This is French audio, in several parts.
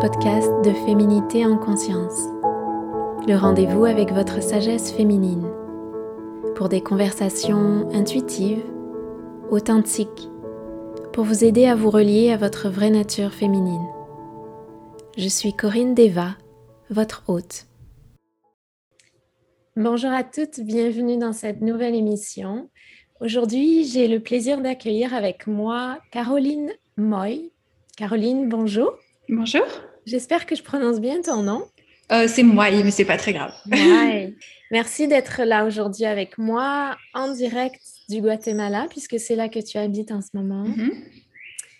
Podcast de Féminité en conscience, le rendez-vous avec votre sagesse féminine, pour des conversations intuitives, authentiques, pour vous aider à vous relier à votre vraie nature féminine. Je suis Corinne Deva, votre hôte. Bonjour à toutes, bienvenue dans cette nouvelle émission. Aujourd'hui, j'ai le plaisir d'accueillir avec moi Caroline Moy, Caroline, bonjour. Bonjour. J'espère que je prononce bien ton nom. Euh, c'est moi, mais c'est pas très grave. Merci d'être là aujourd'hui avec moi en direct du Guatemala, puisque c'est là que tu habites en ce moment.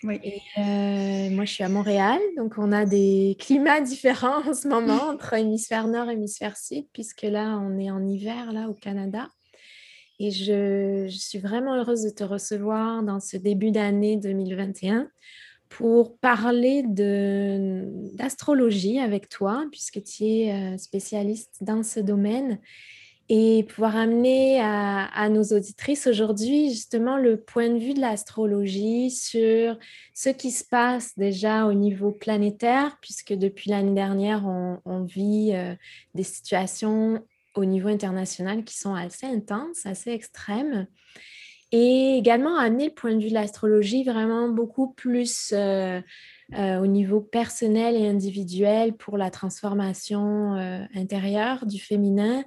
Oui. Et euh, moi, je suis à Montréal, donc on a des climats différents en ce moment entre hémisphère nord et hémisphère sud, puisque là, on est en hiver là au Canada. Et je, je suis vraiment heureuse de te recevoir dans ce début d'année 2021 pour parler d'astrologie avec toi, puisque tu es euh, spécialiste dans ce domaine, et pouvoir amener à, nos auditrices aujourd'hui justement le point de vue de l'astrologie sur ce qui se passe déjà au niveau planétaire, puisque depuis l'année dernière, on, vit euh, des situations au niveau international qui sont assez intenses, assez extrêmes et également amener le point de vue de l'astrologie vraiment beaucoup plus euh, euh, au niveau personnel et individuel pour la transformation euh, intérieure du féminin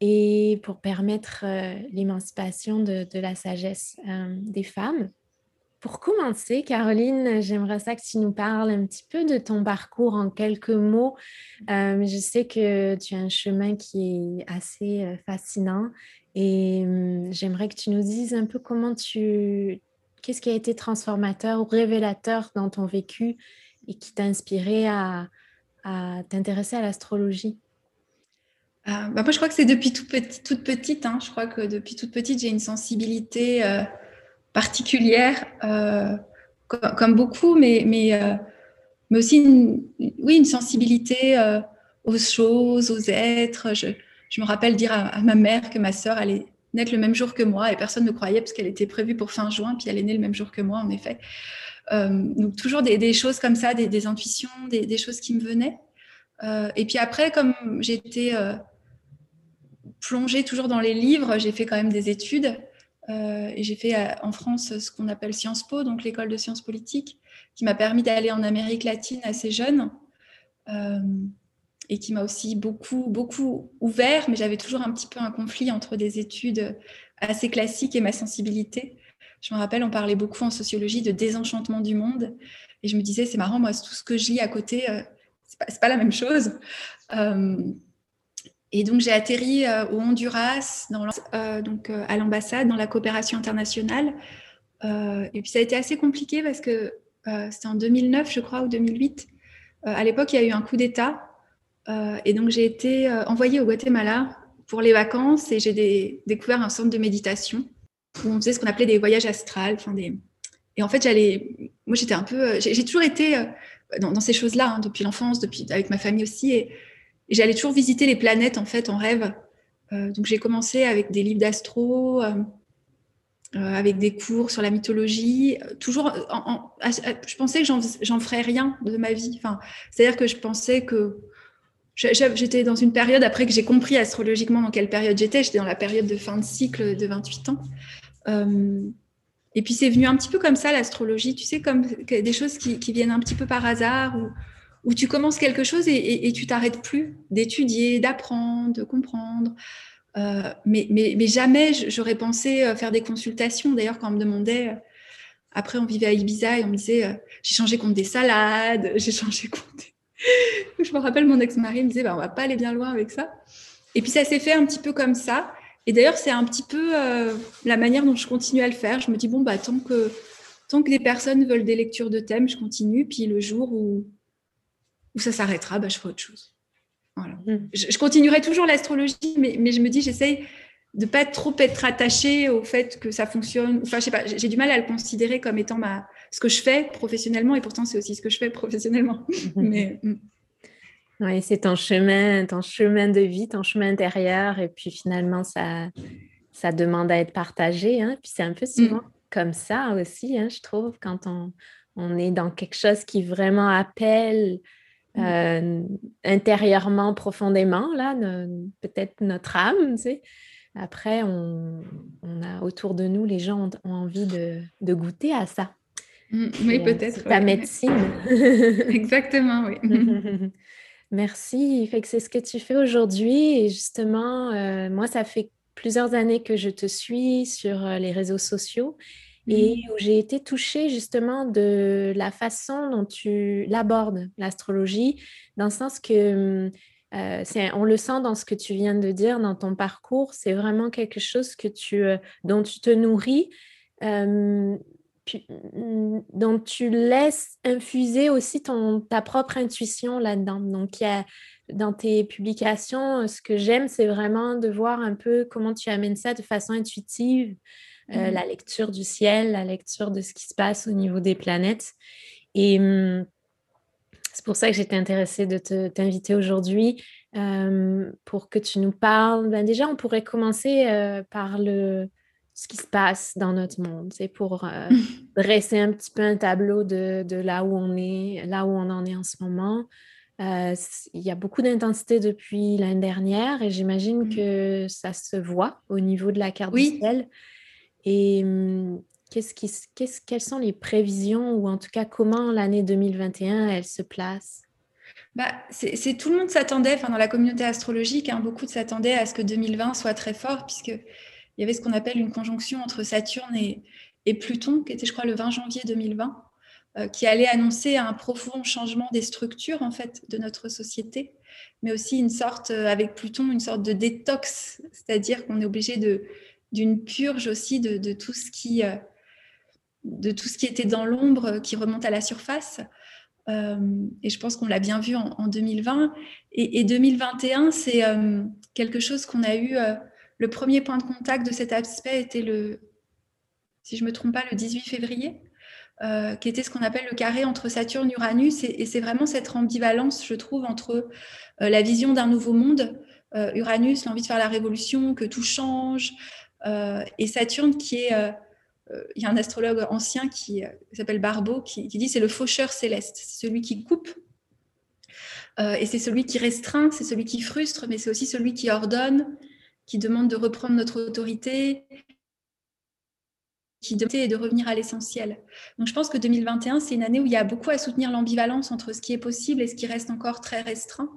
et pour permettre l'émancipation de, de, la sagesse des femmes. Pour commencer, Caroline, j'aimerais ça que tu nous parles un petit peu de ton parcours en quelques mots. je sais que tu as un chemin qui est assez fascinant et j'aimerais que tu nous dises un peu comment tu... Qu'est-ce qui a été transformateur ou révélateur dans ton vécu et qui t'a inspiré à, t'intéresser à l'astrologie? Euh, bah moi, je crois que c'est depuis toute petite. Hein. Je crois que depuis toute petite, j'ai une sensibilité euh, particulière, euh, comme, beaucoup, mais, mais, mais aussi une, oui, une sensibilité aux choses, aux êtres. Je me rappelle dire à, ma mère que ma sœur allait naître le même jour que moi et personne ne croyait parce qu'elle était prévue pour fin juin, puis elle est née le même jour que moi, en effet. Euh, donc toujours des, choses comme ça, des, intuitions, des, choses qui me venaient. Euh, et puis après, comme j'étais euh, plongée toujours dans les livres, j'ai fait quand même des études. et j'ai fait en France ce qu'on appelle Sciences Po, donc l'école de sciences politiques, qui m'a permis d'aller en Amérique latine assez jeune et qui m'a aussi beaucoup, beaucoup ouvert, mais j'avais toujours un petit peu un conflit entre des études assez classiques et ma sensibilité. Je me rappelle, on parlait beaucoup en sociologie de désenchantement du monde, et je me disais, c'est marrant, moi, tout ce que je lis à côté, euh, c'est pas, la même chose. Euh, et donc, j'ai atterri euh, au Honduras, dans, donc, à l'ambassade, dans la coopération internationale. et puis, ça a été assez compliqué parce que c'était en 2009, je crois, ou 2008. à l'époque, il y a eu un coup d'État euh, et donc, j'ai été euh, envoyée au Guatemala pour les vacances et j'ai découvert un centre de méditation où on faisait ce qu'on appelait des voyages astrales. Et en fait, j'allais. Moi, j'étais un peu. Euh, j'ai toujours été dans, ces choses-là hein, depuis l'enfance, depuis avec ma famille aussi. Et, j'allais toujours visiter les planètes en fait en rêve. donc, j'ai commencé avec des livres d'astro. avec des cours sur la mythologie, toujours, je pensais que j'en ferais rien de ma vie. Enfin, c'est-à-dire que je pensais que J'étais dans une période, après que j'ai compris astrologiquement dans quelle période j'étais, j'étais dans la période de fin de cycle de 28 ans. Euh, et puis c'est venu un petit peu comme ça, l'astrologie, tu sais, comme des choses qui, viennent un petit peu par hasard, où, où tu commences quelque chose et, tu t'arrêtes plus d'étudier, d'apprendre, de comprendre. Euh, mais, jamais j'aurais pensé euh, faire des consultations. D'ailleurs, quand on me demandait, après on vivait à Ibiza et on me disait, j'ai changé contre des salades, j'ai changé contre des je me rappelle, mon ex-mari me disait, bah, on va pas aller bien loin avec ça. Et puis ça s'est fait un petit peu comme ça. Et d'ailleurs, c'est un petit peu euh, la manière dont je continue à le faire. Je me dis, bon, bah, tant que, tant que des personnes veulent des lectures de thèmes, je continue. Puis le jour où, où ça s'arrêtera, bah, je ferai autre chose. Voilà. Mmh. Je, continuerai toujours l'astrologie, mais, mais, je me dis, j'essaye de pas trop être attachée au fait que ça fonctionne. Enfin, je sais pas, j'ai du mal à le considérer comme étant ma, ce que je fais professionnellement, et pourtant c'est aussi ce que je fais professionnellement. Mais mm. Oui, c'est ton chemin, ton chemin de vie, ton chemin intérieur, et puis finalement ça, ça demande à être partagé. Hein. Puis c'est un peu souvent mm. comme ça aussi, hein, je trouve, quand on, on est dans quelque chose qui vraiment appelle mm. euh, intérieurement, profondément, là, peut-être notre âme, tu sais. Après, on, a autour de nous, les gens ont, envie de, goûter à ça. Mm, oui, euh, peut-être. Ta médecine. Exactement, oui. Merci. Fait que c'est ce que tu fais aujourd'hui. Et justement, euh, moi, ça fait plusieurs années que je te suis sur les réseaux sociaux et mmh. où j'ai été touchée justement de la façon dont tu l'abordes, l'astrologie, dans le sens que mmh, euh, on le sent dans ce que tu viens de dire, dans ton parcours, c'est vraiment quelque chose que tu, euh, dont tu te nourris, dont tu laisses infuser aussi ton, ta propre intuition là-dedans. Donc, il y a, dans tes publications, ce que j'aime, c'est vraiment de voir un peu comment tu amènes ça de façon intuitive. Euh, mmh la lecture du ciel, la lecture de ce qui se passe au niveau des planètes. Et mmh, c'est pour ça que j'étais intéressée de t'inviter aujourd'hui pour que tu nous parles. Ben déjà, on pourrait commencer euh, par le, ce qui se passe dans notre monde. C'est pour euh, dresser un petit peu un tableau de, de, là où on est, là où on en est en ce moment. il y a beaucoup d'intensité depuis l'année dernière et j'imagine mmh. que ça se voit au niveau de la carte du ciel. Et mmh, qu'est-ce qui, qu'est-ce, quelles sont les prévisions ou en tout cas comment l'année 2021 elle se place? Bah, c'est, tout le monde s'attendait, enfin dans la communauté astrologique, hein, beaucoup s'attendaient à ce que 2020 soit très fort puisque il y avait ce qu'on appelle une conjonction entre Saturne et, Pluton qui était je crois le 20 janvier 2020 euh, qui allait annoncer un profond changement des structures en fait de notre société mais aussi une sorte euh, avec Pluton une sorte de détox c'est-à-dire qu'on est obligé de d'une purge aussi de, tout ce qui, euh, de tout ce qui était dans l'ombre qui remonte à la surface. Et je pense qu'on l'a bien vu en, 2020. Et, 2021, c'est quelque chose qu'on a eu. Le premier point de contact de cet aspect était le, si je me trompe pas, le 18 février, qui était ce qu'on appelle le carré entre Saturne et Uranus. Et, c'est vraiment cette ambivalence, je trouve, entre la vision d'un nouveau monde, Uranus, l'envie de faire la révolution, que tout change, euh, et Saturne, qui est euh, euh, il y a un astrologue ancien qui, s'appelle Barbeau qui, dit c'est le faucheur céleste, celui qui coupe et c'est celui qui restreint, c'est celui qui frustre, mais c'est aussi celui qui ordonne, qui demande de reprendre notre autorité, qui demande de revenir à l'essentiel. Donc je pense que 2021, c'est une année où il y a beaucoup à soutenir l'ambivalence entre ce qui est possible et ce qui reste encore très restreint.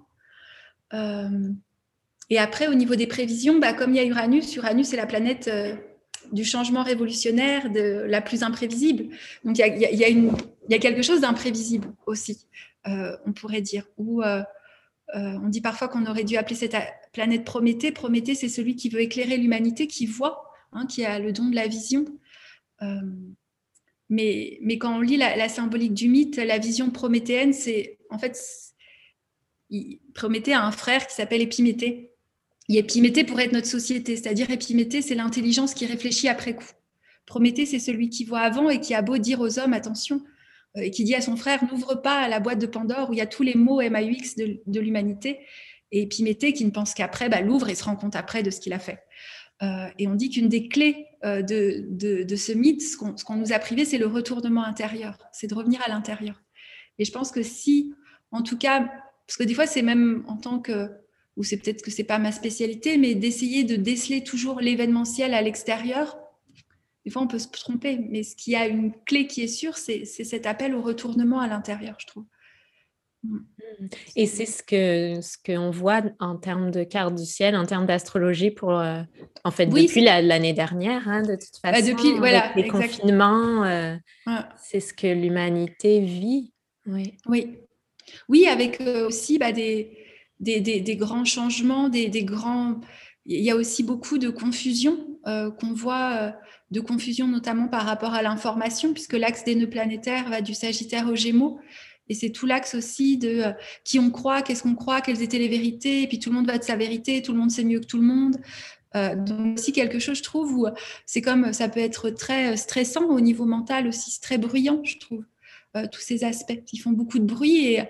Et après, au niveau des prévisions, bah, comme il y a Uranus, Uranus est la planète euh, du changement révolutionnaire, de la plus imprévisible. Donc il y a, quelque chose d'imprévisible aussi, euh, on pourrait dire. Euh, on dit parfois qu'on aurait dû appeler cette planète Prométhée. Prométhée, c'est celui qui veut éclairer l'humanité, qui voit, hein, qui a le don de la vision. mais, mais quand on lit la, symbolique du mythe, la vision prométhéenne, c'est en fait, Prométhée a un frère qui s'appelle Épiméthée et Épiméthée pourrait être notre société, c'est-à-dire Épiméthée, c'est l'intelligence qui réfléchit après coup. Prométhée, c'est celui qui voit avant et qui a beau dire aux hommes, attention, euh, et qui dit à son frère, n'ouvre pas la boîte de Pandore où il y a tous les mots MAUX de, l'humanité. Et Épiméthée, qui ne pense qu'après, bah, l'ouvre et se rend compte après de ce qu'il a fait. Euh, et on dit qu'une des clés euh, de, de, ce mythe, ce qu'on nous a privé, c'est le retournement intérieur, c'est de revenir à l'intérieur. Et je pense que si, en tout cas, parce que des fois, c'est même en tant que ou c'est peut-être que c'est pas ma spécialité, mais d'essayer de déceler toujours l'événementiel à l'extérieur. Des fois, on peut se tromper, mais ce qui a une clé qui est sûre, c'est cet appel au retournement à l'intérieur, je trouve. Mm. Et c'est ce que ce qu'on voit en termes de carte du ciel, en termes d'astrologie pour euh, en fait depuis l'année dernière, hein, de toute bah, façon. depuis voilà, les confinements, euh, c'est ce que l'humanité vit. Oui. Oui. Oui, avec euh, aussi bah, des des, grands changements, des, grands. Il y a aussi beaucoup de confusion euh, qu'on voit, euh, de confusion notamment par rapport à l'information, puisque l'axe des nœuds planétaires va du Sagittaire au Gémeaux. Et c'est tout l'axe aussi de euh, qui on croit, qu'est-ce qu'on croit, quelles étaient les vérités, et puis tout le monde va de sa vérité, tout le monde sait mieux que tout le monde. donc aussi quelque chose, je trouve, où c'est comme ça peut être très stressant au niveau mental aussi, c'est très bruyant, je trouve, tous ces aspects. Ils font beaucoup de bruit et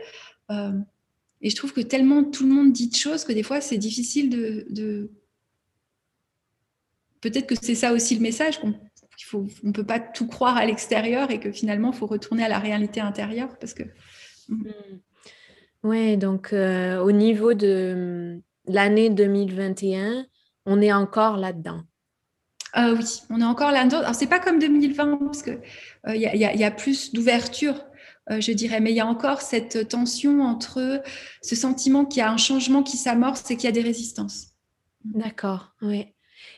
et je trouve que tellement tout le monde dit de choses que des fois, c'est difficile de. Peut-être que c'est ça aussi le message, qu'il ne peut pas tout croire à l'extérieur et que finalement, il faut retourner à la réalité intérieure parce que. Mm. Oui, donc euh, au niveau de l'année 2021, on est encore là-dedans. Euh, oui, on est encore là-dedans. Alors, c'est pas comme 2020 parce qu'il il y, a plus d'ouverture, je dirais, mais il y a encore cette tension entre ce sentiment qu'il y a un changement qui s'amorce et qu'il y a des résistances. D'accord, oui.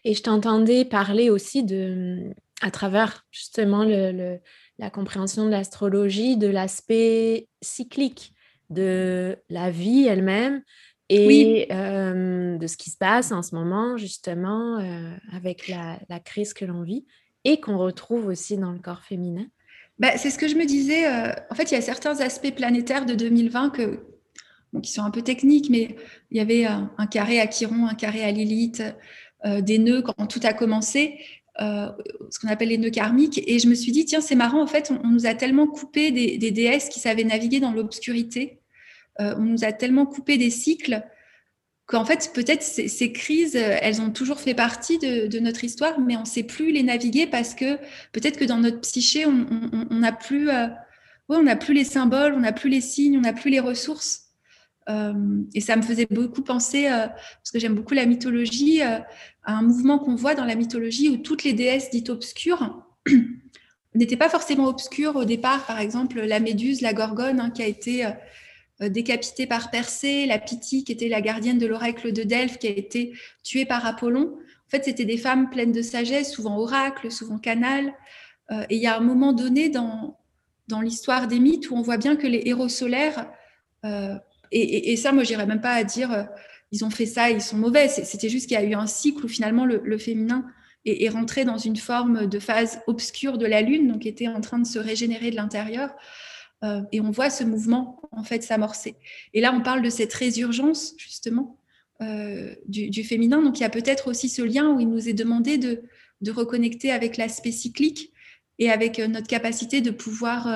Et je t'entendais parler aussi de, à travers justement le, la compréhension de l'astrologie, de l'aspect cyclique de la vie elle-même et euh, de ce qui se passe en ce moment justement euh, avec la, crise que l'on vit et qu'on retrouve aussi dans le corps féminin. Bah, c'est ce que je me disais. Euh, en fait, il y a certains aspects planétaires de 2020 que, qui sont un peu techniques, mais il y avait un, carré à Chiron, un carré à Lilith, des nœuds quand tout a commencé. ce qu'on appelle les nœuds karmiques. Et je me suis dit, tiens, c'est marrant, en fait, on, nous a tellement coupé des, des, déesses qui savaient naviguer dans l'obscurité euh, on nous a tellement coupé des cycles qu'en fait, peut-être ces, crises, elles ont toujours fait partie de, notre histoire, mais on ne sait plus les naviguer parce que peut-être que dans notre psyché, on plus, euh, on n'a plus les symboles, on n'a plus les signes, on n'a plus les ressources. Euh, et ça me faisait beaucoup penser, parce que j'aime beaucoup la mythologie, à un mouvement qu'on voit dans la mythologie où toutes les déesses dites obscures n'étaient pas forcément obscures au départ. Par exemple, la Méduse, la Gorgone, hein, qui a été euh, décapitée par Persée, la Pythie, qui était la gardienne de l'oracle de Delphes, qui a été tuée par Apollon. En fait, c'était des femmes pleines de sagesse, souvent oracle, souvent canal. Euh, et il y a un moment donné dans, dans l'histoire des mythes où on voit bien que les héros solaires, euh, et, ça, moi, j'irais même pas à dire ils ont fait ça, ils sont mauvais. C'était juste qu'il y a eu un cycle où finalement le, féminin est, est, rentré dans une forme de phase obscure de la lune, donc était en train de se régénérer de l'intérieur. Euh, et on voit ce mouvement en fait s'amorcer. Et là, on parle de cette résurgence justement euh, du, féminin. Donc, il y a peut-être aussi ce lien où il nous est demandé de, reconnecter avec l'aspect cyclique et avec euh, notre capacité de pouvoir,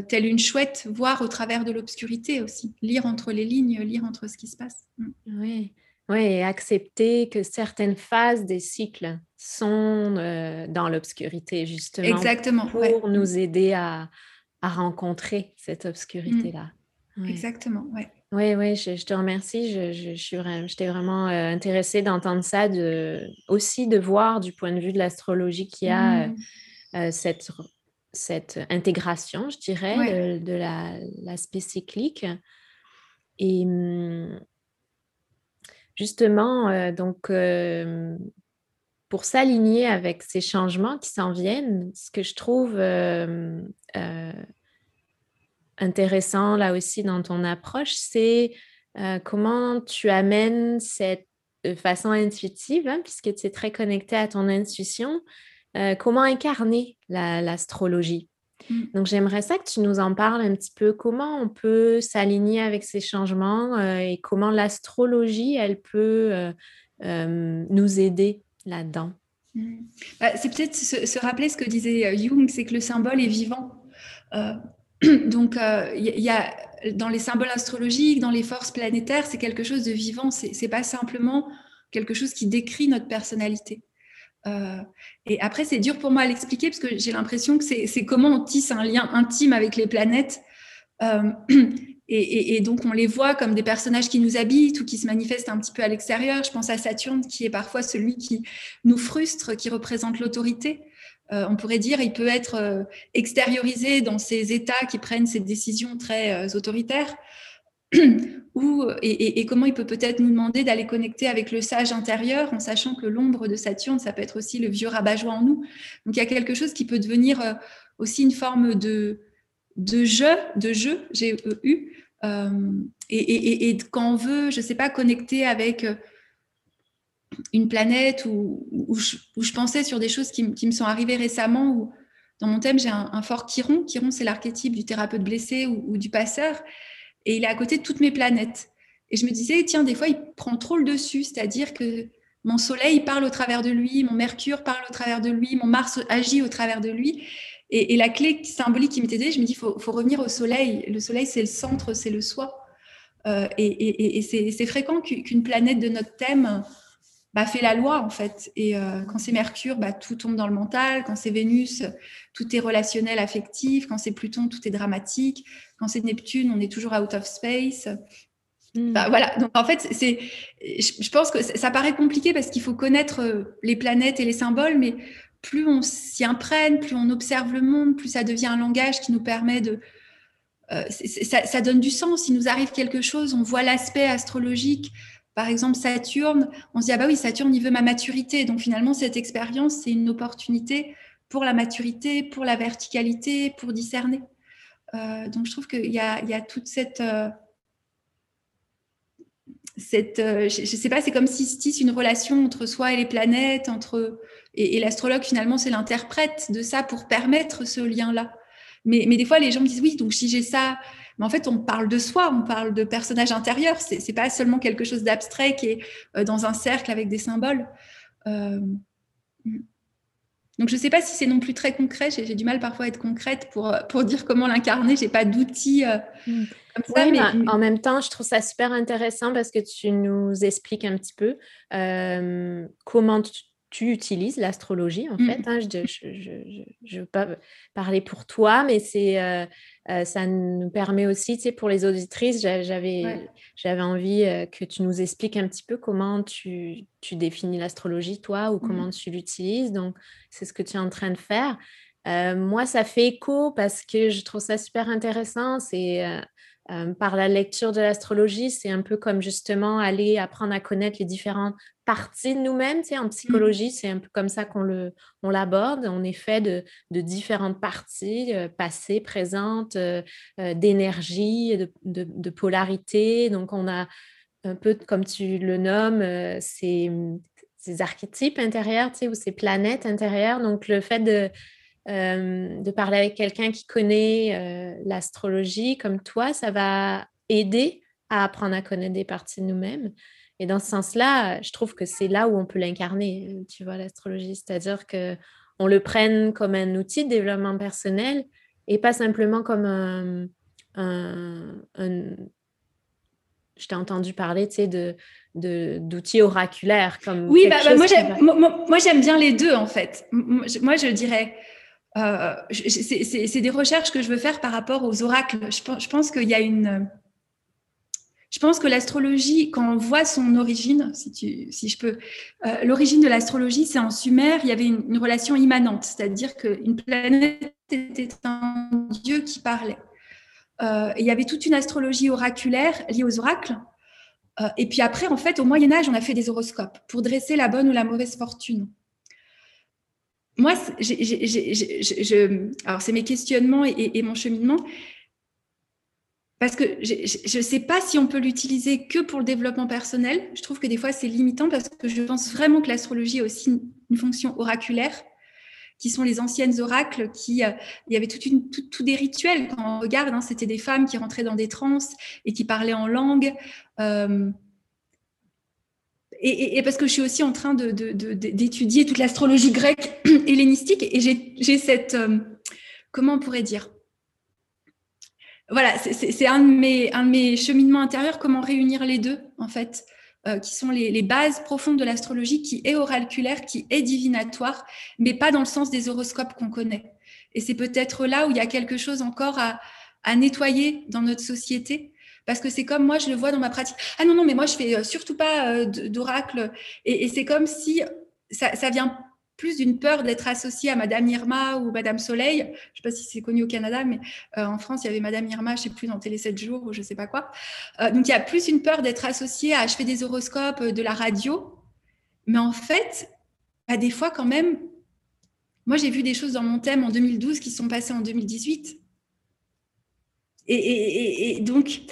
telle une chouette, voir au travers de l'obscurité aussi, lire entre les lignes, lire entre ce qui se passe. Mm. Oui. Oui, et accepter que certaines phases des cycles sont dans l'obscurité, justement. Exactement. Pour nous aider à, à rencontrer cette obscurité-là. Mmh. Exactement, ouais. Oui, oui, je, te remercie. Je, je, je j'étais vraiment euh, intéressée d'entendre ça, de, aussi de voir du point de vue de l'astrologie qu'il y a euh, cette, cette intégration, je dirais, de, l'aspect cyclique. Et mmh, justement, euh, donc, pour s'aligner avec ces changements qui s'en viennent, ce que je trouve euh, euh, intéressant là aussi dans ton approche, c'est euh, comment tu amènes cette façon intuitive, hein, puisque tu es très connecté à ton intuition, comment incarner l'astrologie? Mm. Donc j'aimerais ça que tu nous en parles un petit peu, comment on peut s'aligner avec ces changements et comment l'astrologie, elle peut nous aider là-dedans? Hmm. bah, C'est peut-être se, rappeler ce que disait euh, Jung, c'est que le symbole est vivant. Euh, donc, il euh, y, a dans les symboles astrologiques, dans les forces planétaires, c'est quelque chose de vivant. C'est pas simplement quelque chose qui décrit notre personnalité. Et après, c'est dur pour moi à l'expliquer parce que j'ai l'impression que c'est comment on tisse un lien intime avec les planètes. Et, donc, on les voit comme des personnages qui nous habitent ou qui se manifestent un petit peu à l'extérieur. Je pense à Saturne, qui est parfois celui qui nous frustre, qui représente l'autorité. Euh, on pourrait dire, il peut être euh, extériorisé dans ces États qui prennent ces décisions très euh, autoritaires. Ou, et, comment il peut peut-être nous demander d'aller connecter avec le sage intérieur en sachant que l'ombre de Saturne, ça peut être aussi le vieux rabat-joie en nous. Donc, il y a quelque chose qui peut devenir aussi une forme de, de jeu, de jeu, j'ai eu, euh, et, quand on veut, je ne sais pas, connecter avec euh, une planète où, où, je, pensais sur des choses qui, me sont arrivées récemment, où dans mon thème, j'ai un, fort Chiron. Chiron, c'est l'archétype du thérapeute blessé ou, du passeur, et il est à côté de toutes mes planètes. Et je me disais, tiens, des fois, il prend trop le dessus, c'est-à-dire que mon Soleil parle au travers de lui, mon Mercure parle au travers de lui, mon Mars agit au travers de lui. Et, la clé symbolique qui m'était donnée, je me dis, il faut, revenir au soleil. Le soleil, c'est le centre, c'est le soi. Euh, et, c'est fréquent qu'une planète de notre thème bah, fait la loi en fait. Et euh, quand c'est Mercure, bah, tout tombe dans le mental. Quand c'est Vénus, tout est relationnel, affectif. Quand c'est Pluton, tout est dramatique. Quand c'est Neptune, on est toujours out of space. Hmm. Bah, voilà. Donc en fait, c'est, je pense que ça paraît compliqué parce qu'il faut connaître euh, les planètes et les symboles, mais plus on s'y imprègne, plus on observe le monde, plus ça devient un langage qui nous permet de euh, ça, ça, donne du sens. S'il nous arrive quelque chose, on voit l'aspect astrologique par exemple, Saturne, on se dit, ah bah oui, Saturne, il veut ma maturité. Donc finalement, cette expérience, c'est une opportunité pour la maturité, pour la verticalité, pour discerner. Euh, donc je trouve qu'il y, y a, toute cette... Euh, cette euh, je ne sais pas, c'est comme si se une relation entre soi et les planètes, entre et, l'astrologue finalement c'est l'interprète de ça pour permettre ce lien-là. Mais, mais des fois les gens me disent oui, donc si j'ai ça, mais en fait, on parle de soi, on parle de personnage intérieur. C'est n'est pas seulement quelque chose d'abstrait qui est euh, dans un cercle avec des symboles. Euh, donc, je ne sais pas si c'est non plus très concret. J'ai du mal parfois à être concrète pour, pour dire comment l'incarner. Je n'ai pas d'outils euh, mm. comme ça. mais... en même temps, je trouve ça super intéressant parce que tu nous expliques un petit peu comment tu tu utilises l'astrologie, en mmh. fait. Hein, je ne veux pas parler pour toi, mais c'est, euh, euh, ça nous permet aussi, tu sais, pour les auditrices, j'avais, j'avais envie euh, que tu nous expliques un petit peu comment tu, tu définis l'astrologie, toi, ou comment mmh. tu l'utilises. Donc, c'est ce que tu es en train de faire. moi, ça fait écho parce que je trouve ça super intéressant. C'est par la lecture de l'astrologie, c'est un peu comme justement aller apprendre à connaître les différentes partie de nous-mêmes. Tu sais, en mmh. psychologie, c'est un peu comme ça qu'on le, on l'aborde. On est fait de, de différentes parties, euh, passées, présentes, euh, euh, d'énergie, de, de, de, polarité. Donc, on a un peu, comme tu le nommes, ces, ces, archétypes intérieurs, tu sais, ou ces planètes intérieures. Donc, le fait de, de parler avec quelqu'un qui connaît l'astrologie comme toi, ça va aider à apprendre à connaître des parties de nous-mêmes. Et dans ce sens-là, je trouve que c'est là où on peut l'incarner, tu vois, l'astrologie. C'est-à-dire qu'on le prenne comme un outil de développement personnel et pas simplement comme un... Je t'ai entendu parler, tu sais, de, d'outils oraculaires. Comme oui, bah, bah, moi, j'aime, moi, j'aime bien les deux, en fait. Moi, je dirais... Euh, c'est, des recherches que je veux faire par rapport aux oracles. Je, pense y a une je pense que l'astrologie, quand on voit son origine, si, je peux, euh, l'origine de l'astrologie, c'est en Sumer, il y avait une, relation immanente, c'est-à-dire qu'une planète était un dieu qui parlait. Euh, il y avait toute une astrologie oraculaire liée aux oracles. Et puis après, en fait, au Moyen Âge, on a fait des horoscopes pour dresser la bonne ou la mauvaise fortune. Moi, alors c'est mes questionnements et, mon cheminement parce que je ne sais pas si on peut l'utiliser que pour le développement personnel. Je trouve que des fois, c'est limitant parce que je pense vraiment que l'astrologie a aussi une, fonction oraculaire, qui sont les anciennes oracles, euh, il y avait toute tout, des rituels quand on regarde, hein, c'était des femmes qui rentraient dans des transes et qui parlaient en langue. Euh, et, parce que je suis aussi en train d'étudier toute l'astrologie grecque hellénistique et j'ai cette, euh, comment on pourrait dire, voilà, c'est un, de mes, un de mes cheminements intérieurs, comment réunir les deux, en fait, euh, qui sont les, bases profondes de l'astrologie, qui est oraculaire, qui est divinatoire, mais pas dans le sens des horoscopes qu'on connaît. Et c'est peut-être là où il y a quelque chose encore à, nettoyer dans notre société, parce que c'est comme moi, je le vois dans ma pratique. Ah non, non, mais moi, je fais euh, surtout pas euh, d'oracle. Et, c'est comme si ça, vient plus d'une peur d'être associée à Madame Irma ou Madame Soleil. Je ne sais pas si c'est connu au Canada, mais euh, en France, il y avait Madame Irma, je ne sais plus, dans Télé 7 jours ou je ne sais pas quoi. Donc, il y a plus une peur d'être associée à je fais des horoscopes, de la radio. Mais en fait, bah, des fois, quand même, moi, j'ai vu des choses dans mon thème en 2012 qui sont passées en 2018. et donc,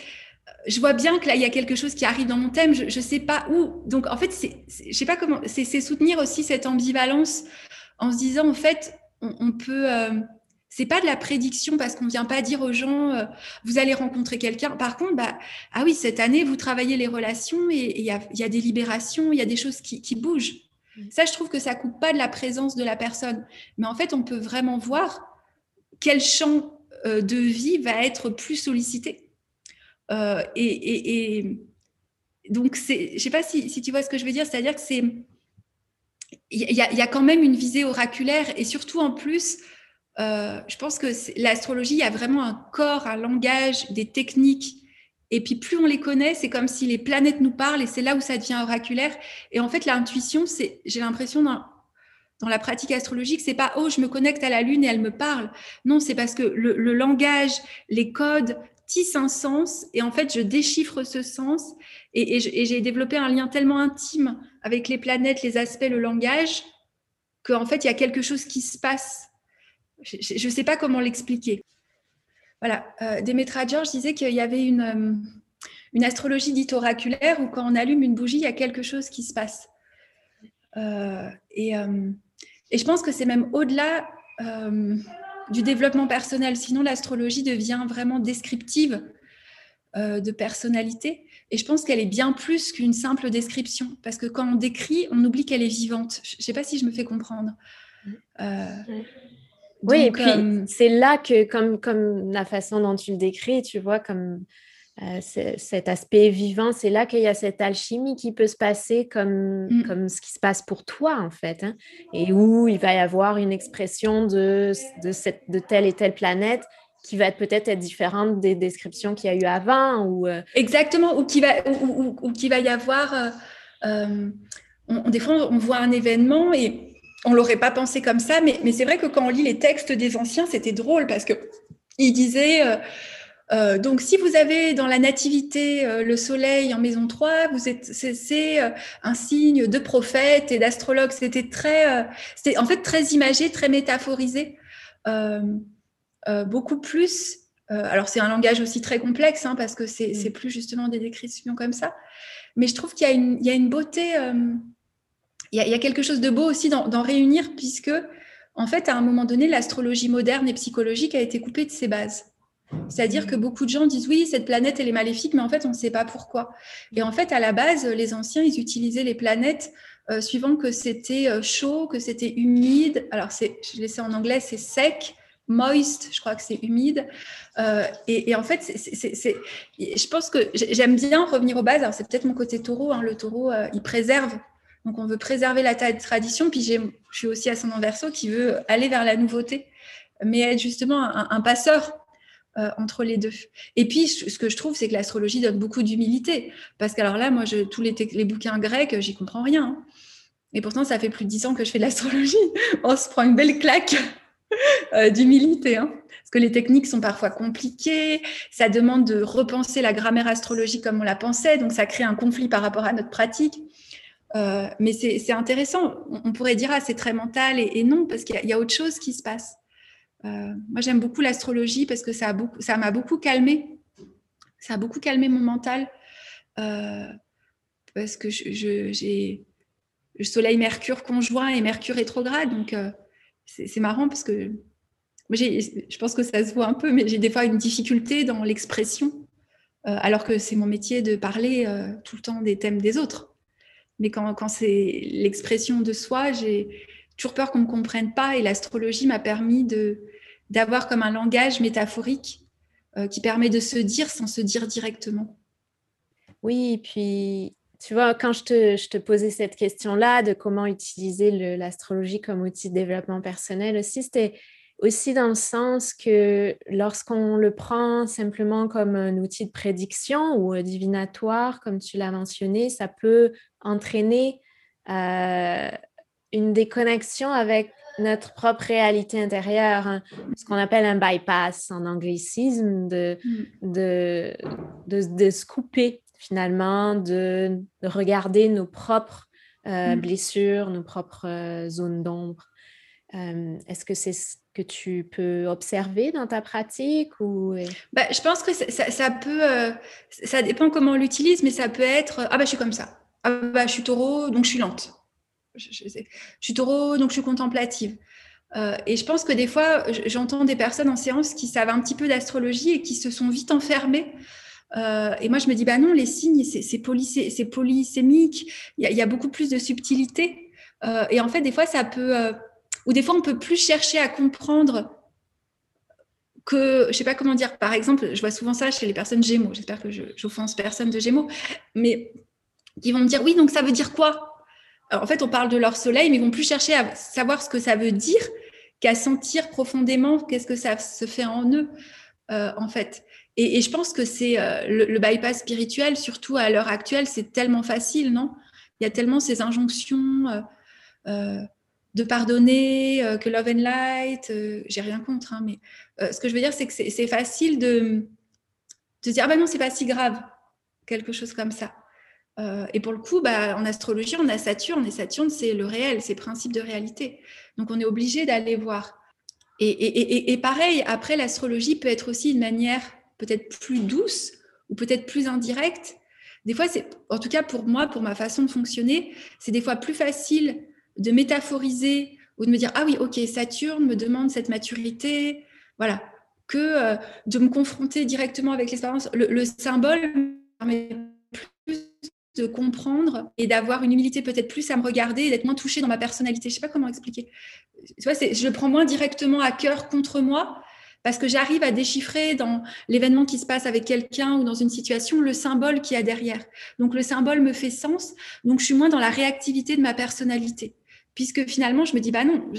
je vois bien que là, il y a quelque chose qui arrive dans mon thème, je ne sais pas où. Donc, en fait, c'est, je sais pas comment, c'est, soutenir aussi cette ambivalence en se disant, en fait, on, peut. Euh, c'est pas de la prédiction parce qu'on vient pas dire aux gens, euh, vous allez rencontrer quelqu'un. Par contre, bah, ah oui, cette année, vous travaillez les relations et il y a, y a, des libérations, il y a des choses qui, qui bougent. Mmh. Ça, je trouve que ça coupe pas de la présence de la personne. Mais en fait, on peut vraiment voir quel champ euh, de vie va être plus sollicité. Euh, et, donc, je ne sais pas si, tu vois ce que je veux dire, c'est-à-dire que c'est il y, a quand même une visée oraculaire et surtout en plus, euh, je pense que l'astrologie, a vraiment un corps, un langage, des techniques. Et puis plus on les connaît, c'est comme si les planètes nous parlent et c'est là où ça devient oraculaire. Et en fait, l'intuition, j'ai l'impression dans, la pratique astrologique, c'est pas oh je me connecte à la lune et elle me parle. Non, c'est parce que le langage, les codes tissent un sens et en fait je déchiffre ce sens et, j'ai développé un lien tellement intime avec les planètes, les aspects, le langage, qu'en fait, il y a quelque chose qui se passe. Je ne sais pas comment l'expliquer. Voilà, euh, Demetra George disait qu'il y avait une, euh, une astrologie dite oraculaire où quand on allume une bougie, il y a quelque chose qui se passe. Euh, et, et, je pense que c'est même au-delà du développement personnel. Sinon, l'astrologie devient vraiment descriptive de personnalité. Et je pense qu'elle est bien plus qu'une simple description, parce que quand on décrit, on oublie qu'elle est vivante. Je ne sais pas si je me fais comprendre. Euh, oui, et puis euh, c'est là que, comme, comme la façon dont tu le décris, tu vois, comme euh, cet aspect vivant, c'est là qu'il y a cette alchimie qui peut se passer comme, mm. comme ce qui se passe pour toi, en fait, hein, et où il va y avoir une expression de, de, cette, de telle et telle planète qui va peut-être être différente des descriptions qu'il y a eu avant ou euh, exactement ou qui va ou, qui va y avoir euh, euh, on, des fois on voit un événement et on l'aurait pas pensé comme ça mais, mais c'est vrai que quand on lit les textes des anciens c'était drôle parce que ils disaient donc, si vous avez dans la nativité le soleil en maison 3, vous êtes, c'est, un signe de prophète et d'astrologue. C'était très, c'était en fait très imagé, très métaphorisé. Euh, beaucoup plus. Euh, alors, c'est un langage aussi très complexe, hein, parce que mm. c'est plus justement des descriptions comme ça. Mais je trouve qu'il y, y, a une beauté, euh, il, y a, quelque chose de beau aussi d'en réunir, puisque, en fait, à un moment donné, l'astrologie moderne et psychologique a été coupée de ses bases. C'est-à-dire que beaucoup de gens disent oui, cette planète, elle est maléfique, mais en fait, on ne sait pas pourquoi. Et en fait, à la base, les anciens, ils utilisaient les planètes suivant que c'était chaud, que c'était humide. Alors, je laissais en anglais, c'est sec, moist, je crois que c'est humide. Euh, et, en fait, c'est, je pense que j'aime bien revenir aux bases. Alors, c'est peut-être mon côté taureau. Hein. Le taureau, euh, il préserve. Donc, on veut préserver la tradition. Puis, je suis aussi son verso qui veut aller vers la nouveauté, mais être justement un, passeur euh, entre les deux. Et puis, ce que je trouve, c'est que l'astrologie donne beaucoup d'humilité. Parce que, alors là, moi, je, tous les, bouquins grecs, j'y comprends rien. Hein. Et pourtant, ça fait plus de dix ans que je fais de l'astrologie. On se prend une belle claque. Euh, d'humilité. Hein. Parce que les techniques sont parfois compliquées, ça demande de repenser la grammaire astrologique comme on la pensait, donc ça crée un conflit par rapport à notre pratique. Euh, mais c'est intéressant. On, pourrait dire, ah, c'est très mental, et, non, parce qu'il y, a autre chose qui se passe. Euh, moi, j'aime beaucoup l'astrologie parce que ça m'a beaucoup, calmé. Ça a beaucoup calmé mon mental. parce que j'ai le Soleil Mercure conjoint et Mercure rétrograde. Donc, c'est marrant parce que je pense que ça se voit un peu, mais j'ai des fois une difficulté dans l'expression, euh, alors que c'est mon métier de parler euh, tout le temps des thèmes des autres. Mais quand c'est l'expression de soi, j'ai toujours peur qu'on ne me comprenne pas et l'astrologie m'a permis d'avoir comme un langage métaphorique euh, qui permet de se dire sans se dire directement. Oui, puis tu vois, quand je te, posais cette question-là de comment utiliser l'astrologie comme outil de développement personnel aussi, c'était aussi dans le sens que lorsqu'on le prend simplement comme un outil de prédiction ou divinatoire, comme tu l'as mentionné, ça peut entraîner euh, une déconnexion avec notre propre réalité intérieure, hein. ce qu'on appelle un bypass en anglicisme, de, mm. de, de, de, se couper finalement de, regarder nos propres euh, mmh. blessures, nos propres euh, zones d'ombre. Euh, est-ce que c'est ce que tu peux observer dans ta pratique ou bah, Je pense que ça, peut, ça dépend comment on l'utilise, mais ça peut être ah bah je suis comme ça, ah bah je suis taureau donc je suis lente, je, suis taureau donc je suis contemplative. et je pense que des fois, j'entends des personnes en séance qui savent un petit peu d'astrologie et qui se sont vite enfermées. Euh, et moi, je me dis, bah non, les signes, c'est polysémique, il y, a beaucoup plus de subtilité. Euh, et en fait, des fois, ça peut, euh, ou des fois, on peut plus chercher à comprendre que, je sais pas comment dire, par exemple, je vois souvent ça chez les personnes Gémeaux, j'espère que je n'offense personne de Gémeaux, mais qui vont me dire, oui, donc ça veut dire quoi? En fait, on parle de leur soleil, mais ils vont plus chercher à savoir ce que ça veut dire qu'à sentir profondément qu'est-ce que ça se fait en eux, euh, en fait. Et, je pense que c'est euh, le, bypass spirituel, surtout à l'heure actuelle, c'est tellement facile, non? Il y a tellement ces injonctions euh, de pardonner, que love and light, j'ai rien contre, hein, mais ce que je veux dire, c'est que c'est facile de, de dire, ah ben non, c'est pas si grave, quelque chose comme ça. Euh, et pour le coup, bah, en astrologie, on a Saturne, et Saturne, c'est le réel, c'est le principe de réalité. Donc, on est obligé d'aller voir. Et, pareil, après, l'astrologie peut être aussi une manière peut-être plus douce ou peut-être plus indirecte. Des fois, c'est, en tout cas pour moi, pour ma façon de fonctionner, c'est des fois plus facile de métaphoriser ou de me dire, ah oui, ok, Saturne me demande cette maturité, voilà, que euh, de me confronter directement avec l'expérience. Le, le symbole permet de comprendre et d'avoir une humilité peut-être plus à me regarder et d'être moins touchée dans ma personnalité. Je sais pas comment expliquer. Tu vois, je le prends moins directement à cœur contre moi parce que j'arrive à déchiffrer dans l'événement qui se passe avec quelqu'un ou dans une situation le symbole qui y a derrière. Donc le symbole me fait sens, donc je suis moins dans la réactivité de ma personnalité. Puisque finalement, je me dis, bah non,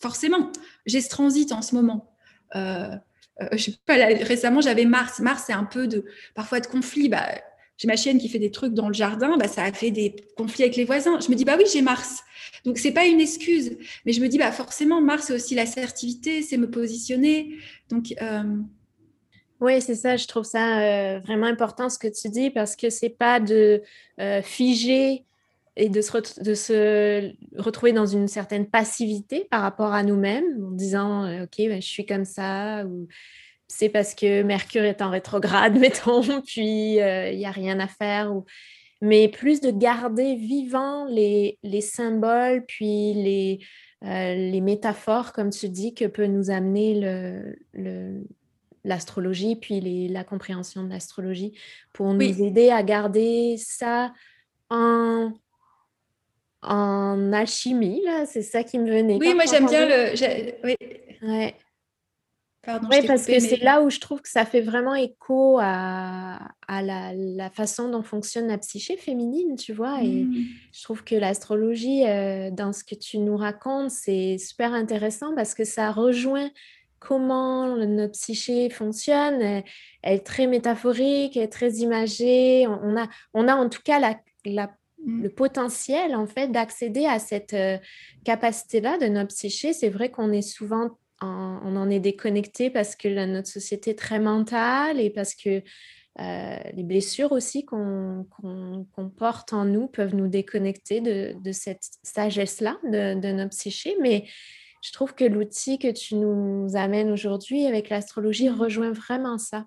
forcément, j'ai ce transit en ce moment. Euh, euh, récemment, j'avais Mars. Mars, c'est un peu de, parfois de conflit. Bah, j'ai ma chienne qui fait des trucs dans le jardin, bah, ça a fait des conflits avec les voisins. Je me dis, bah oui, j'ai Mars. Donc, c'est pas une excuse. Mais je me dis, bah forcément, Mars, c'est aussi l'assertivité, c'est me positionner. Donc, euh, Oui, c'est ça. Je trouve ça euh, vraiment important ce que tu dis parce que c'est pas de euh, figer et de se, retrouver dans une certaine passivité par rapport à nous-mêmes en disant, OK, ben, je suis comme ça. Ou c'est parce que Mercure est en rétrograde, mettons, puis euh, il n'y a rien à faire. Ou... Mais plus de garder vivant les, les symboles, puis les, euh, les métaphores, comme tu dis, que peut nous amener le, l'astrologie, puis les, la compréhension de l'astrologie, pour nous aider à garder ça en, en alchimie. C'est ça qui me venait. Oui, moi j'aime bien le... Oui. Ouais oui, parce que c'est là où je trouve que ça fait vraiment écho à, la, façon dont fonctionne la psyché féminine, tu vois. Et mmh. je trouve que l'astrologie, euh, dans ce que tu nous racontes, c'est super intéressant parce que ça rejoint comment notre psyché fonctionne. Elle, est très métaphorique, elle est très imagée. On a, on a en tout cas la, mmh. le potentiel, en fait, d'accéder à cette euh, capacité-là de notre psyché. C'est vrai qu'on est souvent on en est déconnecté parce que notre société est très mentale et parce que euh, les blessures aussi qu'on porte en nous peuvent nous déconnecter de, cette sagesse-là de, de, notre psyché. Mais je trouve que l'outil que tu nous amènes aujourd'hui avec l'astrologie mmh. rejoint vraiment ça.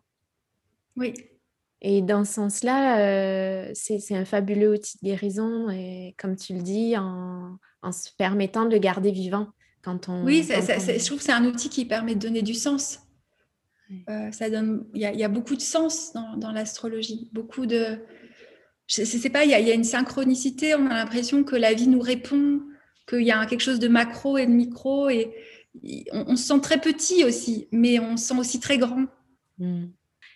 Oui. Et dans ce sens-là, euh, c'est un fabuleux outil de guérison, et comme tu le dis, en, en se permettant de le garder vivant oui, je trouve que c'est un outil qui permet de donner du sens. Euh, ça donne, il y, a beaucoup de sens dans, l'astrologie, beaucoup de, je, sais pas, il y, a une synchronicité. On a l'impression que la vie nous répond, qu'il y a quelque chose de macro et de micro, et on, se sent très petit aussi, mais on se sent aussi très grand. Hmm.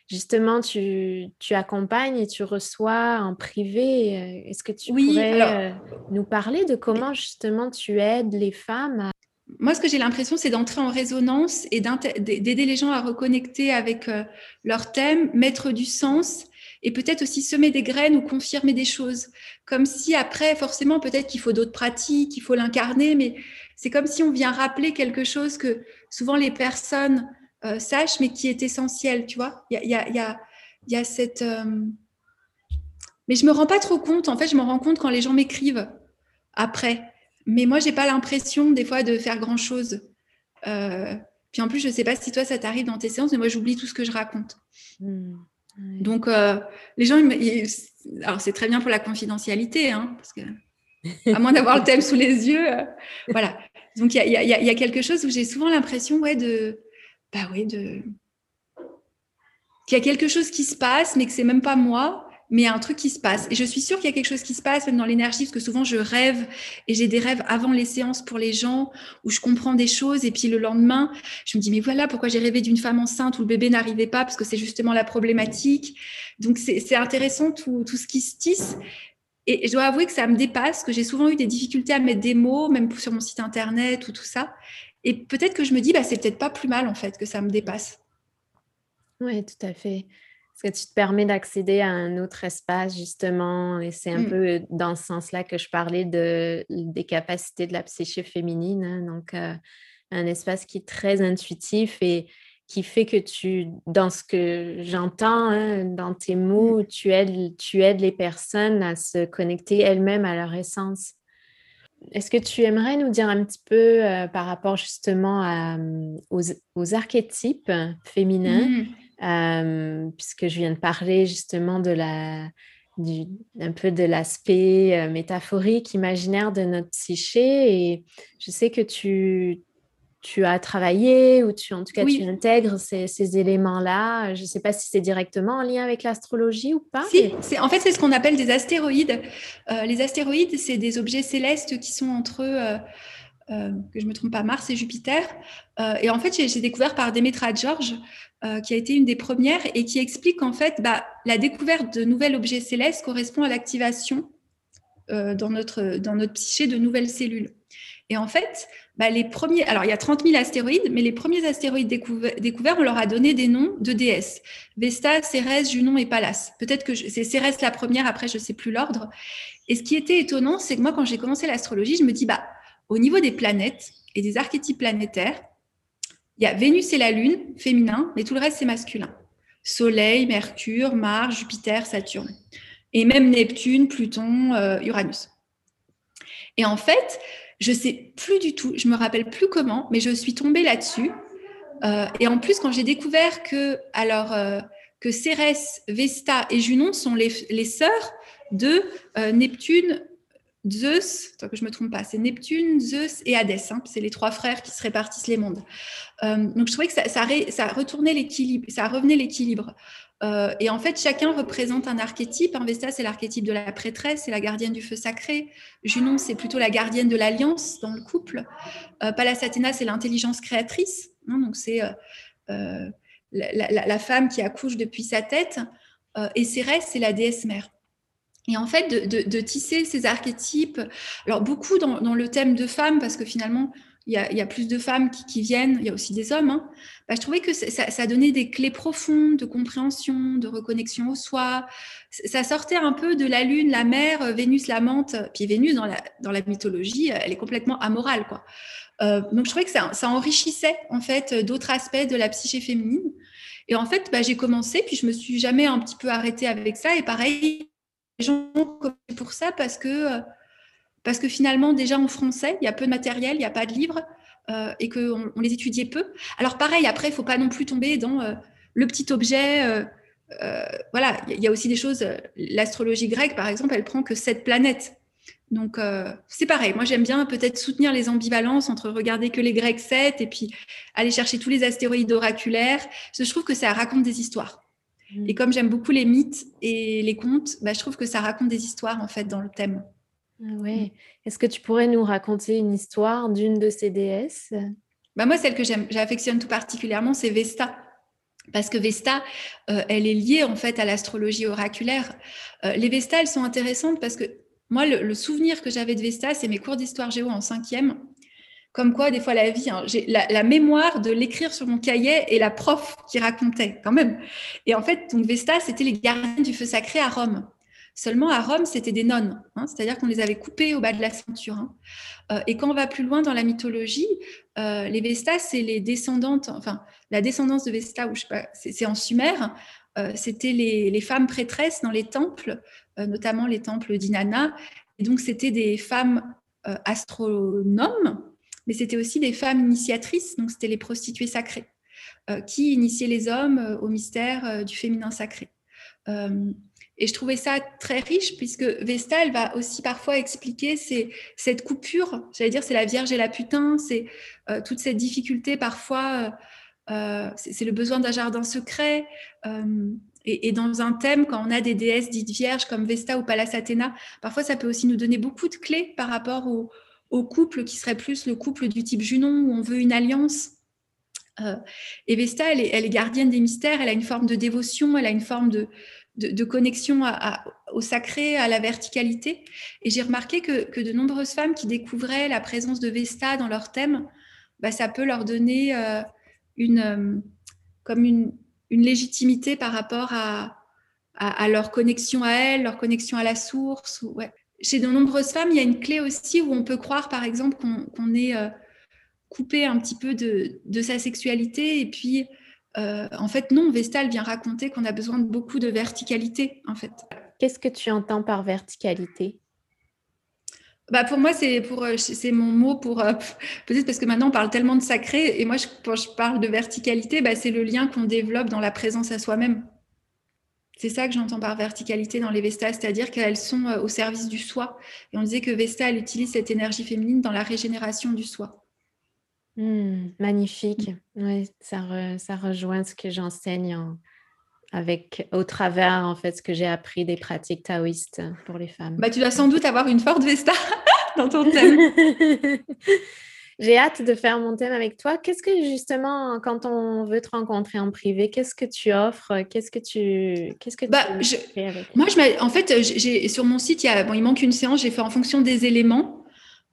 Justement, tu, accompagnes et tu reçois en privé. Euh, est-ce que tu pourrais euh, nous parler de comment justement tu aides les femmes à moi, ce que j'ai l'impression, c'est d'entrer en résonance et d'aider les gens à reconnecter avec euh, leur thème, mettre du sens et peut-être aussi semer des graines ou confirmer des choses. Comme si après, forcément, peut-être qu'il faut d'autres pratiques, il faut l'incarner, mais c'est comme si on vient rappeler quelque chose que souvent les personnes euh, sachent, mais qui est essentiel, tu vois. Il y a, y, a, y a, cette... Euh, mais je me rends pas trop compte, en fait, je me rends compte quand les gens m'écrivent après. Mais moi, j'ai pas l'impression des fois de faire grand chose. Euh, puis en plus, je sais pas si toi ça t'arrive dans tes séances, mais moi j'oublie tout ce que je raconte. Hmm. Donc euh, les gens, alors c'est très bien pour la confidentialité, hein, parce que à moins d'avoir le thème sous les yeux, euh, voilà. Donc il y, y a, quelque chose où j'ai souvent l'impression, ouais, de, bah ouais, de qu'il y a quelque chose qui se passe, mais que c'est même pas moi, mais il y a un truc qui se passe. Et je suis sûre qu'il y a quelque chose qui se passe, même dans l'énergie, parce que souvent je rêve et j'ai des rêves avant les séances pour les gens où je comprends des choses et puis le lendemain, je me dis, mais voilà pourquoi j'ai rêvé d'une femme enceinte où le bébé n'arrivait pas, parce que c'est justement la problématique. Donc c'est intéressant tout, tout, ce qui se tisse. Et je dois avouer que ça me dépasse, que j'ai souvent eu des difficultés à mettre des mots, même sur mon site internet ou tout ça. Et peut-être que je me dis, bah, c'est peut-être pas plus mal en fait que ça me dépasse. Oui, tout à fait. Parce que tu te permets d'accéder à un autre espace, justement, et c'est un mmh. peu dans ce sens-là que je parlais de, des capacités de la psyché féminine. Hein. donc, euh, un espace qui est très intuitif et qui fait que tu, dans ce que j'entends, hein, dans tes mmh. mots, tu aides, tu aides les personnes à se connecter elles-mêmes à leur essence. Est-ce que tu aimerais nous dire un petit peu euh, par rapport justement mmh, aux, archétypes féminins? Puisque je viens de parler justement de la, un peu de l'aspect métaphorique, imaginaire de notre psyché, et je sais que tu tu as travaillé ou tu, en tout cas, tu intègres ces, éléments-là. Je ne sais pas si c'est directement en lien avec l'astrologie ou pas. Si, en fait, c'est ce qu'on appelle des astéroïdes. Euh, les astéroïdes, c'est des objets célestes qui sont entre, euh, euh, que je me trompe pas, Mars et Jupiter. et en fait, j'ai, découvert par Demetra George, qui a été une des premières et qui explique qu'en fait, bah, la découverte de nouveaux objets célestes correspond à l'activation dans, notre, dans notre psyché de nouvelles cellules. Et en fait, bah, les premiers, alors il y a 30 000 astéroïdes, mais les premiers astéroïdes découverts, on leur a donné des noms de déesses. Vesta, Cérès, Junon et Pallas. Peut-être que c'est Cérès la première, après je sais plus l'ordre. Et ce qui était étonnant, c'est que moi, quand j'ai commencé l'astrologie, je me dis, bah, au niveau des planètes et des archétypes planétaires, il y a Vénus et la Lune, féminin, mais tout le reste, c'est masculin. Soleil, Mercure, Mars, Jupiter, Saturne. Et même Neptune, Pluton, euh, Uranus. Et en fait, je sais plus du tout, je me rappelle plus comment, mais je suis tombée là-dessus. Euh, et en plus, quand j'ai découvert que, alors, euh, que Cérès, Vesta et Junon sont les, les sœurs de Neptune, Zeus, tant que je me trompe pas, c'est Neptune, Zeus et Hadès. Hein, c'est les trois frères qui se répartissent les mondes. donc je trouvais que ça, ça, ça retournait l'équilibre, ça revenait l'équilibre. Euh, et en fait, chacun représente un archétype. Vesta, c'est l'archétype de la prêtresse, c'est la gardienne du feu sacré. Junon, c'est plutôt la gardienne de l'alliance dans le couple. Euh, Pallas Athéna, c'est l'intelligence créatrice. Hein, donc, c'est euh, la, femme qui accouche depuis sa tête. et Cérès, c'est la déesse mère. Et en fait, de, tisser ces archétypes, alors beaucoup dans, dans, le thème de femme, parce que finalement, il y, a, plus de femmes qui, viennent, il y a aussi des hommes. Hein. Bah, je trouvais que ça, ça, donnait des clés profondes de compréhension, de reconnexion au soi. Ça sortait un peu de la lune, la mer, euh, Vénus, la menthe. Puis Vénus, dans la, dans la mythologie, elle est complètement amorale. Quoi. Euh, donc je trouvais que ça, ça enrichissait en fait d'autres aspects de la psyché féminine. Et en fait, bah, j'ai commencé, puis je me suis jamais un petit peu arrêtée avec ça. Et pareil, gens pour ça parce que... Euh, parce que finalement, déjà en français, il y a peu de matériel, il n'y a pas de livres, euh, et qu'on on les étudiait peu. Alors pareil, après, il ne faut pas non plus tomber dans euh, le petit objet. Voilà, il y a aussi des choses. L'astrologie grecque, par exemple, elle prend que sept planètes. Donc c'est pareil. Moi, j'aime bien peut-être soutenir les ambivalences entre regarder que les Grecs 7 et puis aller chercher tous les astéroïdes oraculaires. Je trouve que ça raconte des histoires. Mmh. Et comme j'aime beaucoup les mythes et les contes, bah, je trouve que ça raconte des histoires en fait dans le thème. Ah ouais. Est-ce que tu pourrais nous raconter une histoire d'une de ces déesses? Bah Moi, celle que j'affectionne tout particulièrement, c'est Vesta. Parce que Vesta, euh, elle est liée en fait à l'astrologie oraculaire. Euh, les Vestas, elles sont intéressantes parce que moi, le, souvenir que j'avais de Vesta, c'est mes cours d'histoire géo en cinquième. Comme quoi, des fois, la vie, hein, j'ai la, mémoire de l'écrire sur mon cahier et la prof qui racontait quand même. Et en fait, donc Vesta, c'était les gardiens du feu sacré à Rome. Seulement à Rome, c'était des nonnes, hein, c'est-à-dire qu'on les avait coupées au bas de la ceinture. Hein. Euh, et quand on va plus loin dans la mythologie, euh, les Vestas, c'est les descendantes, enfin la descendance de Vesta, ou je sais pas, c'est en Sumer, euh, c'était les, femmes prêtresses dans les temples, notamment les temples d'Inanna. Et donc c'était des femmes astronomes, mais c'était aussi des femmes initiatrices, donc c'était les prostituées sacrées, qui initiaient les hommes au mystère du féminin sacré. Et je trouvais ça très riche puisque Vesta, elle va aussi parfois expliquer cette coupure, j'allais dire c'est la Vierge et la putain, c'est euh, toute cette difficulté parfois, euh, euh, c'est le besoin d'un jardin secret. Et, dans un thème, quand on a des déesses dites vierges comme Vesta ou Pallas Athéna, parfois ça peut aussi nous donner beaucoup de clés par rapport au, couple qui serait plus le couple du type Junon où on veut une alliance. et Vesta, elle est, elle gardienne des mystères, elle a une forme de dévotion, elle a une forme de, connexion au sacré, à la verticalité. Et j'ai remarqué que, de nombreuses femmes qui découvraient la présence de Vesta dans leur thème, bah, ça peut leur donner euh, une, euh, comme une, légitimité par rapport à, à, leur connexion à elles, leur connexion à la source. Chez de nombreuses femmes, il y a une clé aussi où on peut croire, par exemple, qu'on est euh, coupé un petit peu de, de, sa sexualité et puis euh, en fait, non, Vestal vient raconter qu'on a besoin de beaucoup de verticalité, en fait. Qu'est-ce que tu entends par verticalité? Bah pour moi, c'est pour euh, c'est mon mot pour peut-être parce que maintenant on parle tellement de sacré et moi je, quand je parle de verticalité, bah, c'est le lien qu'on développe dans la présence à soi-même. C'est ça que j'entends par verticalité dans les Vestas, c'est-à-dire qu'elles sont au service du soi. Et on disait que Vesta, elle utilise cette énergie féminine dans la régénération du soi. Mmh, magnifique. Oui, ça, ça rejoint ce que j'enseigne avec au travers en fait ce que j'ai appris des pratiques taoïstes pour les femmes. Bah, tu dois sans doute avoir une forte Vesta dans ton thème. j'ai hâte de faire mon thème avec toi. Qu'est-ce que justement, quand on veut te rencontrer en privé, qu'est-ce que tu offres? Qu'est-ce que tu, qu'est-ce que bah, je, Moi, je en fait, j'ai, sur mon site, il, y a, bon, il manque une séance. J'ai fait en fonction des éléments.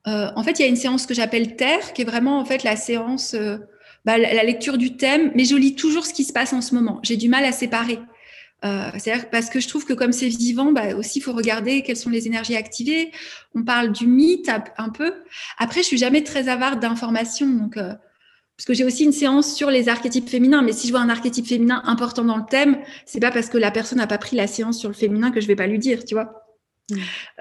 Euh, en fait, il y a une séance que j'appelle Terre, qui est vraiment en fait la séance, euh, bah, la, lecture du thème, mais je lis toujours ce qui se passe en ce moment. J'ai du mal à séparer. Euh, c'est-à-dire parce que je trouve que comme c'est vivant, bah, aussi il faut regarder quelles sont les énergies activées. On parle du mythe un peu. Après, je suis jamais très avare d'informations, donc parce que j'ai aussi une séance sur les archétypes féminins. Mais si je vois un archétype féminin important dans le thème, c'est pas parce que la personne n'a pas pris la séance sur le féminin que je vais pas lui dire, tu vois. Mm.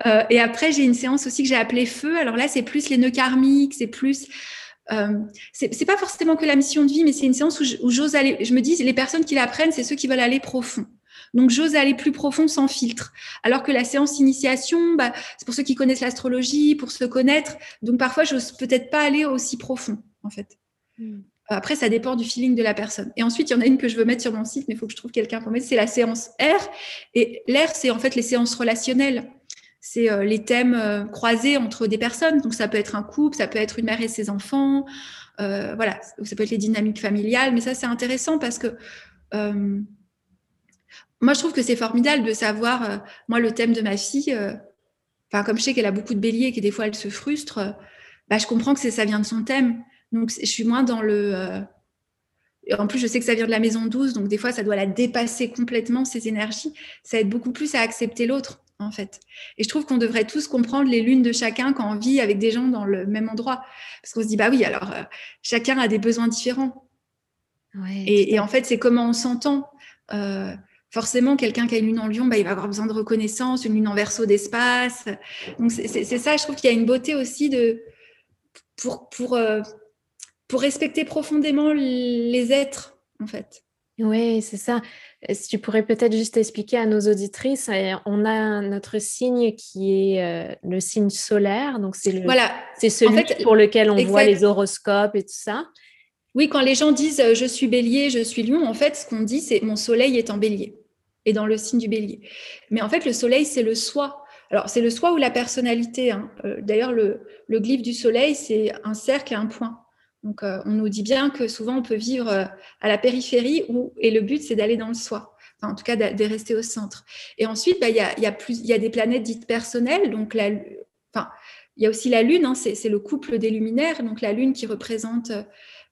Euh, et après, j'ai une séance aussi que j'ai appelée Feu. Alors là, c'est plus les nœuds karmiques, c'est plus. Euh, c'est pas forcément que la mission de vie, mais c'est une séance où j'ose aller. Je me dis, les personnes qui l'apprennent, c'est ceux qui veulent aller profond. Donc, j'ose aller plus profond sans filtre. Alors que la séance initiation, bah, c'est pour ceux qui connaissent l'astrologie, pour se connaître. Donc, parfois, j'ose peut-être pas aller aussi profond, en fait. Mm. Après, ça dépend du feeling de la personne. Et ensuite, il y en a une que je veux mettre sur mon site, mais il faut que je trouve quelqu'un pour mettre. C'est la séance R. Et l'R, c'est en fait les séances relationnelles. C'est euh, les thèmes euh, croisés entre des personnes. Donc, ça peut être un couple, ça peut être une mère et ses enfants. Euh, voilà, ça peut être les dynamiques familiales. Mais ça, c'est intéressant parce que moi, je trouve que c'est formidable de savoir, moi, le thème de ma fille, enfin, comme je sais qu'elle a beaucoup de béliers et que des fois elle se frustre, bah, je comprends que ça vient de son thème. Donc, je suis moins dans le. Euh, en plus, je sais que ça vient de la maison 12, donc des fois, ça doit la dépasser complètement, ces énergies. Ça aide beaucoup plus à accepter l'autre, en fait. Et je trouve qu'on devrait tous comprendre les lunes de chacun quand on vit avec des gens dans le même endroit. Parce qu'on se dit, bah oui, alors, euh, chacun a des besoins différents. et, en fait, c'est comment on s'entend. Euh, forcément, quelqu'un qui a une lune en lion, bah, il va avoir besoin de reconnaissance, une lune en verso d'espace. Donc, c'est ça, je trouve qu'il y a une beauté aussi de, pour, pour, pour respecter profondément les êtres, en fait. Oui, c'est ça. Si tu pourrais peut-être juste expliquer à nos auditrices, euh, on a notre signe qui est euh, le signe solaire, donc c'est le, voilà. c'est celui pour lequel on voit les horoscopes et tout ça. Oui, quand les gens disent euh, je suis bélier, je suis lion, en fait, ce qu'on dit, c'est mon soleil est en bélier et dans le signe du bélier. Mais en fait, le soleil, c'est le soi. Alors, c'est le soi ou la personnalité. Hein. D'ailleurs, le, glyphe du soleil, c'est un cercle et un point. Donc, euh, on nous dit bien que souvent, on peut vivre euh, à la périphérie et le but, c'est d'aller dans le soi. en tout cas, de rester au centre. Et ensuite, bah, il y, a, des planètes dites personnelles. Donc, enfin, il y a aussi la Lune, hein, c'est le couple des luminaires. Donc, la Lune qui représente euh,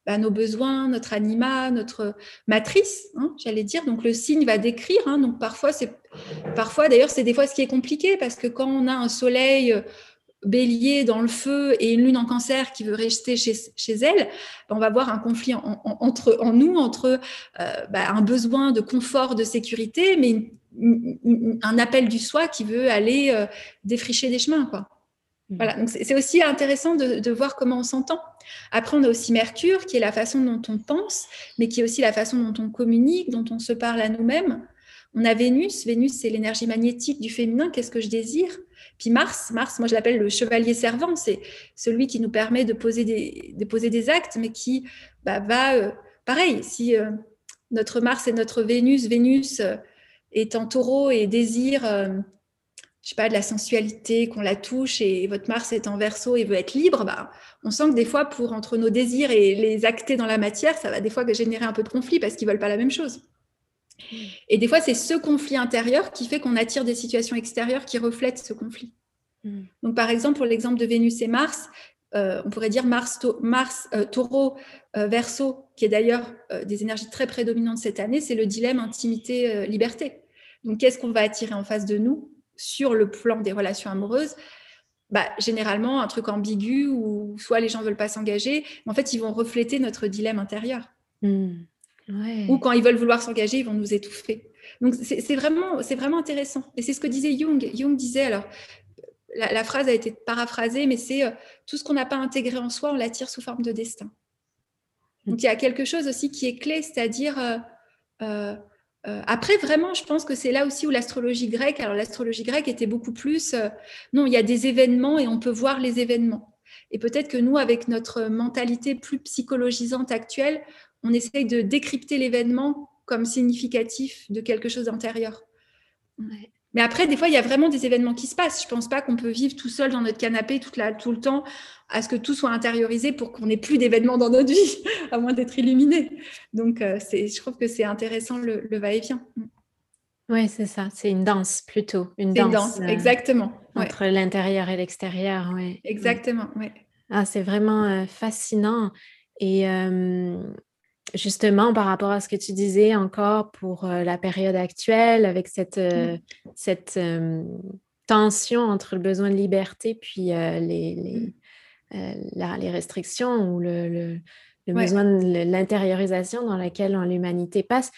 bah, nos besoins, notre anima, notre matrice, hein, j'allais dire. Donc, le signe va décrire. Hein. donc, parfois, c'est parfois, d'ailleurs, c'est des fois ce qui est compliqué parce que quand on a un soleil bélier dans le feu et une lune en cancer qui veut rester chez, elle, ben, on va voir un conflit entre, en nous, entre euh, ben, un besoin de confort, de sécurité, mais un appel du soi qui veut aller euh, défricher des chemins. Voilà, donc c'est aussi intéressant de, de, voir comment on s'entend. Après, on a aussi Mercure, qui est la façon dont on pense, mais qui est aussi la façon dont on communique, dont on se parle à nous-mêmes. On a Vénus. Vénus, c'est l'énergie magnétique du féminin. Qu'est-ce que je désire? Puis Mars, Mars, moi je l'appelle le chevalier servant. C'est celui qui nous permet de poser des, de poser des actes, mais qui bah, va, euh, pareil, si euh, notre Mars et notre Vénus, Vénus euh, est en taureau et désire, je sais pas, de la sensualité, qu'on la touche, et votre Mars est en verso et veut être libre, bah, on sent que des fois, pour entre nos désirs et les acter dans la matière, ça va des fois générer un peu de conflit parce qu'ils veulent pas la même chose. Et des fois, c'est ce conflit intérieur qui fait qu'on attire des situations extérieures qui reflètent ce conflit. Mm. Donc, par exemple, pour l'exemple de Vénus et Mars, euh, on pourrait dire Mars, Mars euh, Taureau, euh, Verseau, qui est d'ailleurs des énergies très prédominantes cette année, c'est le dilemme intimité-liberté. Donc, qu'est-ce qu'on va attirer en face de nous sur le plan des relations amoureuses bah, généralement, un truc ambigu où soit les gens ne veulent pas s'engager, mais en fait, ils vont refléter notre dilemme intérieur. Mm. Ou quand ils veulent vouloir s'engager, ils vont nous étouffer. Donc, c'est vraiment, vraiment intéressant. Et c'est ce que disait Jung. Jung disait, alors, la, phrase a été paraphrasée, mais c'est euh, tout ce qu'on n'a pas intégré en soi, on l'attire sous forme de destin. Donc il y a quelque chose aussi qui est clé, c'est-à-dire euh, euh, après vraiment, je pense que c'est là aussi où l'astrologie grecque. Alors l'astrologie grecque était beaucoup plus non, il y a des événements et on peut voir les événements. Et peut-être que nous, avec notre mentalité plus psychologisante actuelle, on essaye de décrypter l'événement comme significatif de quelque chose d'intérieur. Mais après, des fois, il y a vraiment des événements qui se passent. Je ne pense pas qu'on peut vivre tout seul dans notre canapé toute la, tout le temps à ce que tout soit intériorisé pour qu'on n'ait plus d'événements dans notre vie, à moins d'être illuminé. Donc, euh, je trouve que c'est intéressant le, va-et-vient. Mm. Oui, c'est ça. C'est une danse plutôt. Une danse, une danse euh, exactement. Entre l'intérieur et l'extérieur. Ouais. Exactement, oui. Ah, c'est vraiment euh, fascinant. Et justement par rapport à ce que tu disais encore pour euh, la période actuelle, avec cette, euh, cette euh, tension entre le besoin de liberté puis les, les, restrictions ou le, besoin de l'intériorisation dans laquelle l'humanité passe.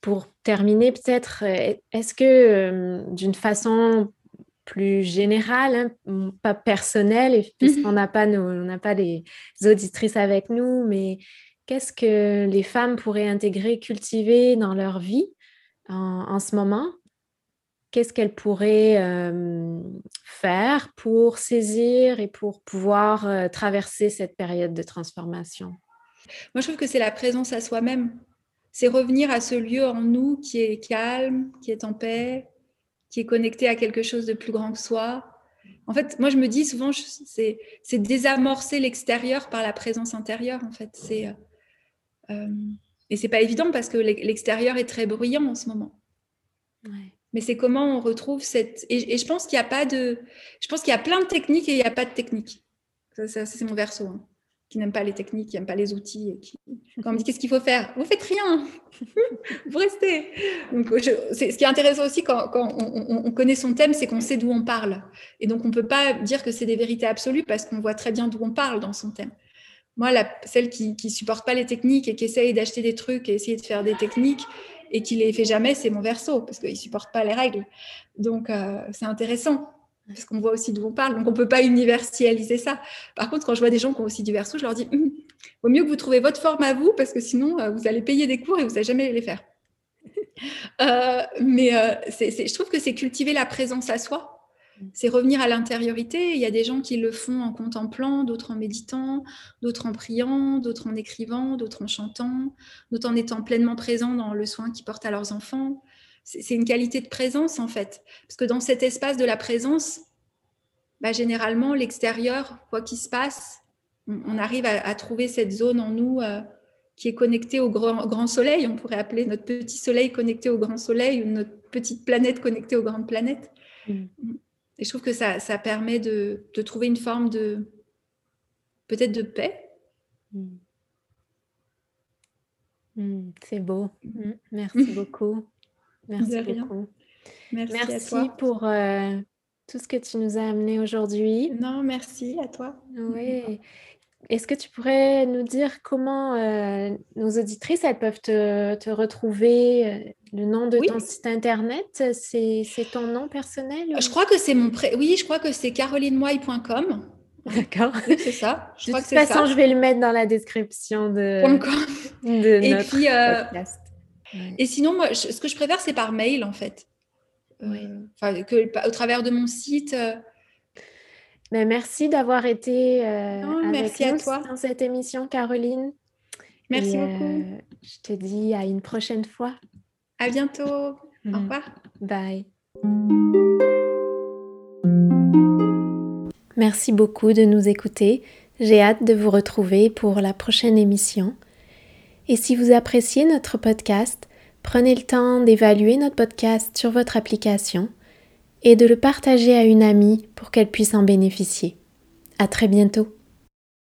Pour terminer, peut-être, est-ce que d'une façon plus générale, hein, pas personnelle, puisqu'on mmh n'a pas, on pas les auditrices avec nous, mais qu'est-ce que les femmes pourraient intégrer, cultiver dans leur vie en, ce moment? Qu'est-ce qu'elles pourraient faire pour saisir et pour pouvoir traverser cette période de transformation? Moi, je trouve que c'est la présence à soi-même. C'est revenir à ce lieu en nous qui est calme, qui est en paix, qui est connecté à quelque chose de plus grand que soi. En fait, moi, je me dis souvent, c'est désamorcer l'extérieur par la présence intérieure. En fait, c'est euh, et c'est pas évident parce que l'extérieur est très bruyant en ce moment. Mais c'est comment on retrouve cette. Et, je pense qu'il n'y a pas de. Je pense qu'il y a plein de techniques et il n'y a pas de technique. Ça, c'est mon verso. Hein, qui n'aime pas les techniques, qui n'aime pas les outils. Et qui... Quand on me dit qu'est-ce qu'il faut faire, vous faites rien. vous restez. Donc, ce qui est intéressant aussi quand, on, on, connaît son thème, c'est qu'on sait d'où on parle. Et donc, on ne peut pas dire que c'est des vérités absolues parce qu'on voit très bien d'où on parle dans son thème. Moi, celle qui ne supporte pas les techniques et qui essaye d'acheter des trucs et essayer de faire des techniques et qui les fait jamais, c'est mon verso, parce qu'il ne supporte pas les règles. Donc, euh, c'est intéressant, parce qu'on voit aussi d'où on parle. Donc, on ne peut pas universaliser ça. Par contre, quand je vois des gens qui ont aussi du verso, je leur dis, hum, vaut mieux que vous trouviez votre forme à vous, parce que sinon, euh, vous allez payer des cours et vous n'allez jamais les faire. Euh, mais je trouve que c'est cultiver la présence à soi c'est revenir à l'intériorité. Il y a des gens qui le font en contemplant, d'autres en méditant, d'autres en priant, d'autres en écrivant, d'autres en chantant, d'autres en étant pleinement présents dans le soin qu'ils portent à leurs enfants. C'est une qualité de présence en fait. Parce que dans cet espace de la présence, bah, généralement, l'extérieur, quoi qu'il se passe, on, arrive à, trouver cette zone en nous euh, qui est connectée au grand, soleil. On pourrait appeler notre petit soleil connecté au grand soleil ou notre petite planète connectée aux grandes planètes. Mm. Et je trouve que ça, ça permet de, de, trouver une forme de peut-être de paix. Mm. Mm, c'est beau. Mm. Merci beaucoup. Merci beaucoup. Merci, à toi. pour euh, tout ce que tu nous as amené aujourd'hui. Non, merci à toi. Oui. Est-ce que tu pourrais nous dire comment euh, nos auditrices elles peuvent te, retrouver euh, Le nom de ton site internet, c'est ton nom personnel? Je crois que c'est mon pré... Oui, je crois que c'est carolinewhite.com. D'accord. c'est ça. Je de toute façon, je vais le mettre dans la description de, de et puis, euh, podcast. Et sinon, moi, ce que je préfère, c'est par mail, en fait. que, au travers de mon site. Ben, merci d'avoir été euh, avec nous dans cette émission, Caroline. Merci beaucoup. Euh, je te dis à une prochaine fois. À bientôt. Au mm. revoir. Bye. Merci beaucoup de nous écouter. J'ai hâte de vous retrouver pour la prochaine émission. Et si vous appréciez notre podcast, prenez le temps d'évaluer notre podcast sur votre application et de le partager à une amie pour qu'elle puisse en bénéficier. À très bientôt.